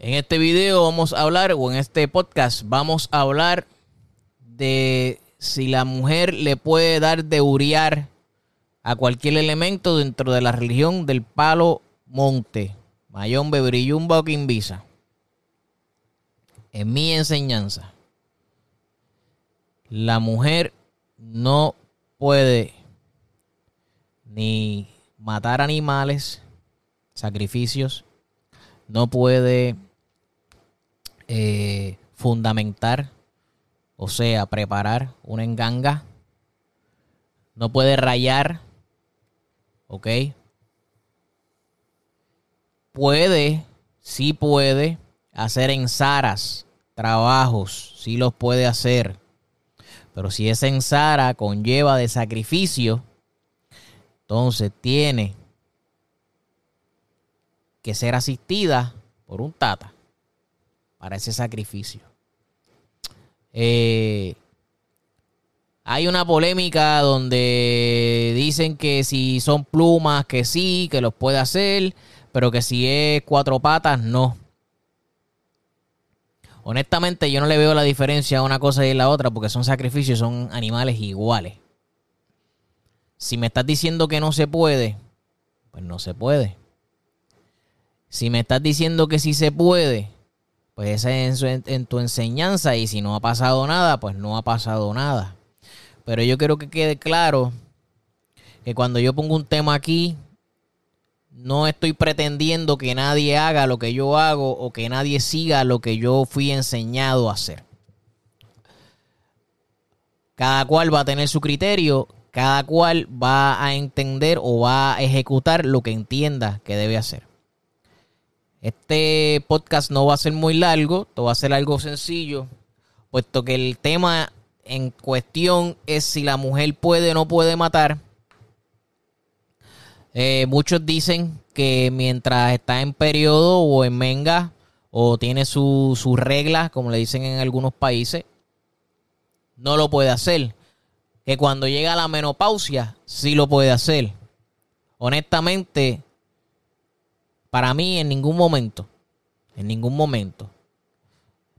En este video vamos a hablar, o en este podcast, vamos a hablar de si la mujer le puede dar de uriar a cualquier elemento dentro de la religión del palo monte, mayón, bebrillumba o quimbisa. En mi enseñanza, la mujer no puede ni matar animales, sacrificios, no puede eh, fundamentar, o sea, preparar una enganga. No puede rayar, ¿ok? Puede, sí puede hacer en Saras trabajos, sí los puede hacer. Pero si es en Sara conlleva de sacrificio, entonces tiene que ser asistida por un tata para ese sacrificio. Eh, hay una polémica donde dicen que si son plumas, que sí, que los puede hacer, pero que si es cuatro patas, no. Honestamente, yo no le veo la diferencia a una cosa y a la otra porque son sacrificios, son animales iguales. Si me estás diciendo que no se puede, pues no se puede. Si me estás diciendo que sí se puede, pues esa es en, tu enseñanza y si no ha pasado nada, pues no ha pasado nada. Pero yo quiero que quede claro que cuando yo pongo un tema aquí, no estoy pretendiendo que nadie haga lo que yo hago o que nadie siga lo que yo fui enseñado a hacer. Cada cual va a tener su criterio, cada cual va a entender o va a ejecutar lo que entienda que debe hacer. Este podcast no va a ser muy largo, esto va a ser algo sencillo, puesto que el tema en cuestión es si la mujer puede o no puede matar. Eh, muchos dicen que mientras está en periodo o en menga o tiene sus reglas, como le dicen en algunos países, no lo puede hacer. Que cuando llega la menopausia, sí lo puede hacer. Honestamente, para mí, en ningún momento. En ningún momento.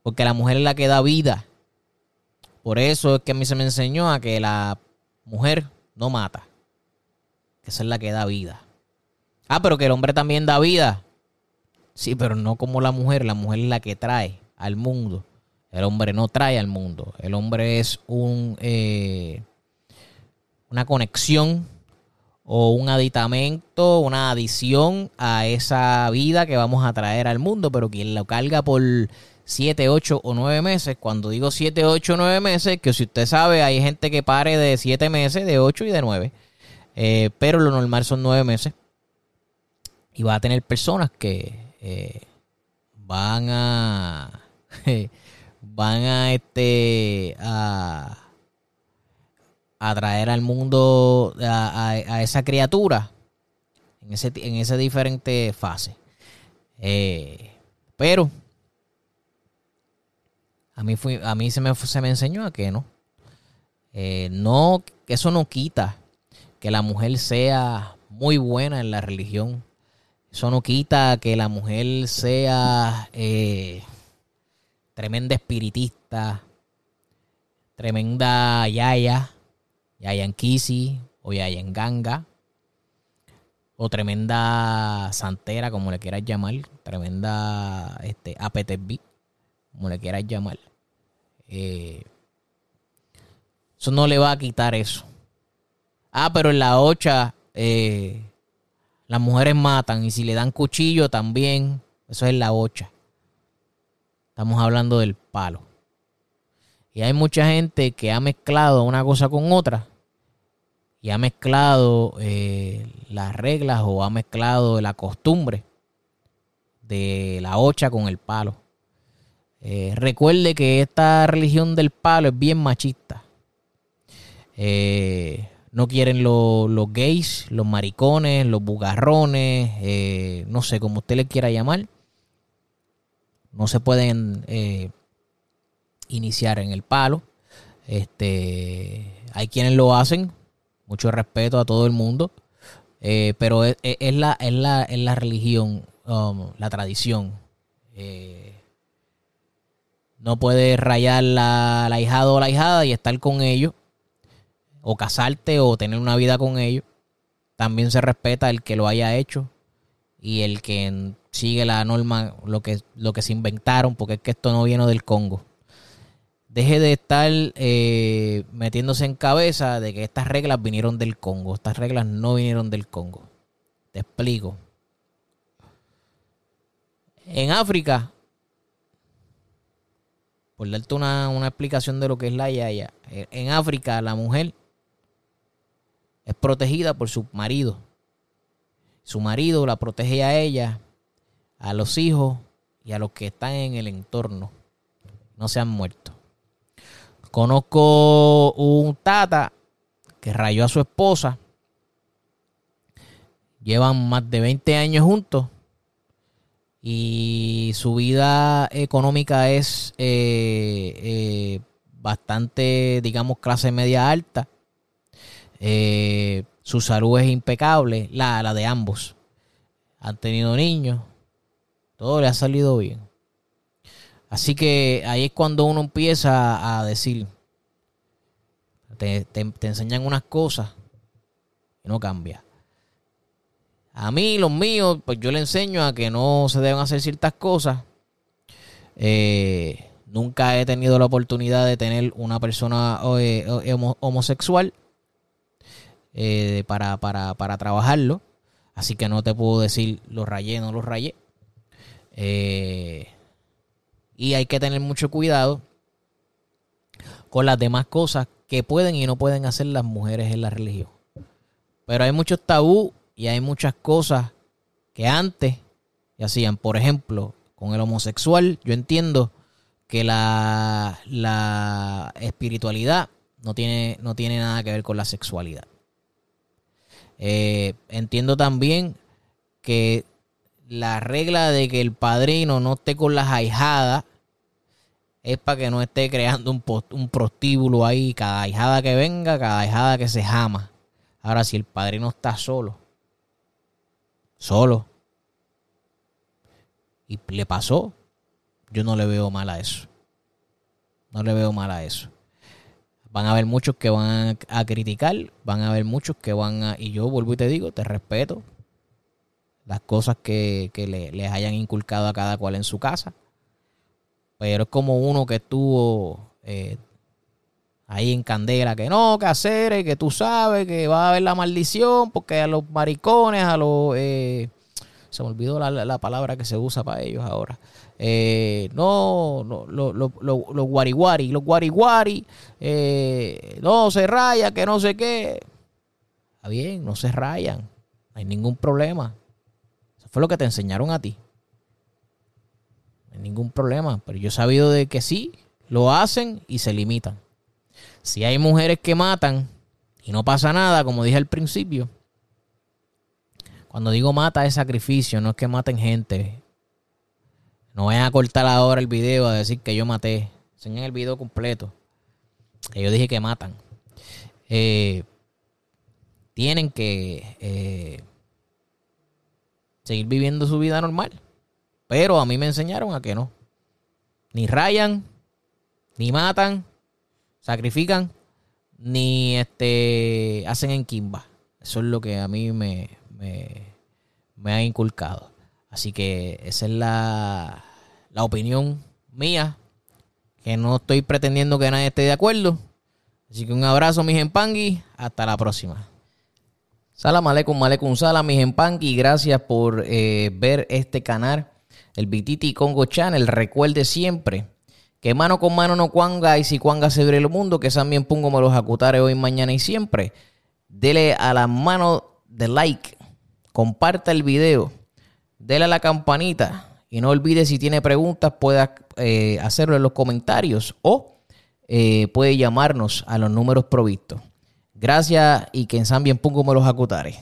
Porque la mujer es la que da vida. Por eso es que a mí se me enseñó a que la mujer no mata. Que esa es la que da vida. Ah, pero que el hombre también da vida. Sí, pero no como la mujer. La mujer es la que trae al mundo. El hombre no trae al mundo. El hombre es un, eh, una conexión o un aditamento, una adición a esa vida que vamos a traer al mundo, pero quien lo carga por 7, 8 o 9 meses, cuando digo 7, 8 o 9 meses, que si usted sabe, hay gente que pare de 7 meses, de 8 y de 9, eh, pero lo normal son 9 meses. Y va a tener personas que eh, van a... van a este... a a traer al mundo a, esa criatura en, ese, en esa diferente fase. Eh, pero a mí, a mí se, me, se me enseñó a que no. Eh, no, eso no quita que la mujer sea muy buena en la religión. Eso no quita que la mujer sea eh, tremenda espiritista, tremenda yaya, Yayan Kisi o Yayan Ganga o tremenda santera, como le quieras llamar, tremenda este, APTB, como le quieras llamar. Eh, eso no le va a quitar eso. Ah, pero en la ocha eh, las mujeres matan y si le dan cuchillo también, eso es la ocha. Estamos hablando del palo. Y hay mucha gente que ha mezclado una cosa con otra y ha mezclado eh, las reglas o ha mezclado la costumbre de la hocha con el palo. Eh, recuerde que esta religión del palo es bien machista. Eh, no quieren los gays, los maricones, los bugarrones, no sé, como usted le quiera llamar. No se pueden iniciar en el palo. Este, hay quienes lo hacen, mucho respeto a todo el mundo, pero es, la, es, la, es la religión, um, la tradición. No puedes rayar la, la hijada o la hijada y estar con ellos, o casarte o tener una vida con ellos. También se respeta el que lo haya hecho y el que sigue la norma, lo que, lo que se inventaron, porque es que esto no viene del Congo. Deje de estar eh, metiéndose en cabeza de que estas reglas vinieron del Congo. Estas reglas no vinieron del Congo. Te explico. En África por darte una, explicación de lo que es la yaya, eh, en África la mujer es protegida por su marido. Su marido la protege a ella, a los hijos y a los que están en el entorno. No se han muerto. Conozco un tata que rayó a su esposa. Llevan más de 20 años juntos y su vida económica es eh, eh, bastante, digamos, clase media alta. Eh, su salud es impecable, la, la de ambos. Han tenido niños, todo le ha salido bien. Así que ahí es cuando uno empieza a decir, te, te enseñan unas cosas y no cambia. A mí, los míos, pues yo le enseño a que no se deben hacer ciertas cosas. Eh, nunca he tenido la oportunidad de tener una persona eh, homosexual eh, para, para, trabajarlo. Así que no te puedo decir lo rayé, no lo rayé. Y hay que tener mucho cuidado con las demás cosas que pueden y no pueden hacer las mujeres en la religión. Pero hay muchos tabú y hay muchas cosas que antes hacían. Por ejemplo, con el homosexual, yo entiendo que la, la espiritualidad no tiene, no tiene nada que ver con la sexualidad. Eh, entiendo también que la regla de que el padrino no esté con las ahijadas es para que no esté creando un, prostíbulo ahí, cada ahijada que venga, cada ahijada que se jama. Ahora, si el padrino está solo, solo. Y le pasó. Yo no le veo mal a eso. No le veo mal a eso. Van a haber muchos que van a criticar, van a haber muchos que van a... Y yo vuelvo y te digo, te respeto las cosas que, que le, les hayan inculcado a cada cual en su casa. Pero es como uno que estuvo eh, ahí en Candela, que no, que hacer, que tú sabes que va a haber la maldición, porque a los maricones, a los... Eh, se me olvidó la, palabra que se usa para ellos ahora. Eh, no, no los guariguari, los guariguari, eh, no se raya, que no sé qué. Está bien, no se rayan, no hay ningún problema. Fue lo que te enseñaron a ti. No hay ningún problema, pero yo he sabido de que sí, lo hacen y se limitan. Si hay mujeres que matan y no pasa nada, como dije al principio, cuando digo mata es sacrificio, no es que maten gente. No vayan a cortar ahora el video a decir que yo maté. Enseñen el video completo. Que yo dije que matan. Eh, tienen que eh, seguir viviendo su vida normal. Pero a mí me enseñaron a que no. Ni rayan, ni matan, sacrifican ni este hacen en Kimba. Eso es lo que a mí me, me, ha inculcado. Así que esa es la, la opinión mía, que no estoy pretendiendo que nadie esté de acuerdo. Así que un abrazo, mis empangui. Hasta la próxima. Salam aleikum, aleikum salam, mis empangui. Gracias por eh, ver este canal, el Bititi Congo Channel. Recuerde siempre que mano con mano no cuanga y si cuanga se abre el mundo, que también pongo me los acutare hoy, mañana y siempre. Dele a la mano de like, comparta el video, dele a la campanita Y no olvide si tiene preguntas, pueda eh, hacerlo en los comentarios o eh, puede llamarnos a los números provistos. Gracias y que en San bien pongo me los acutares.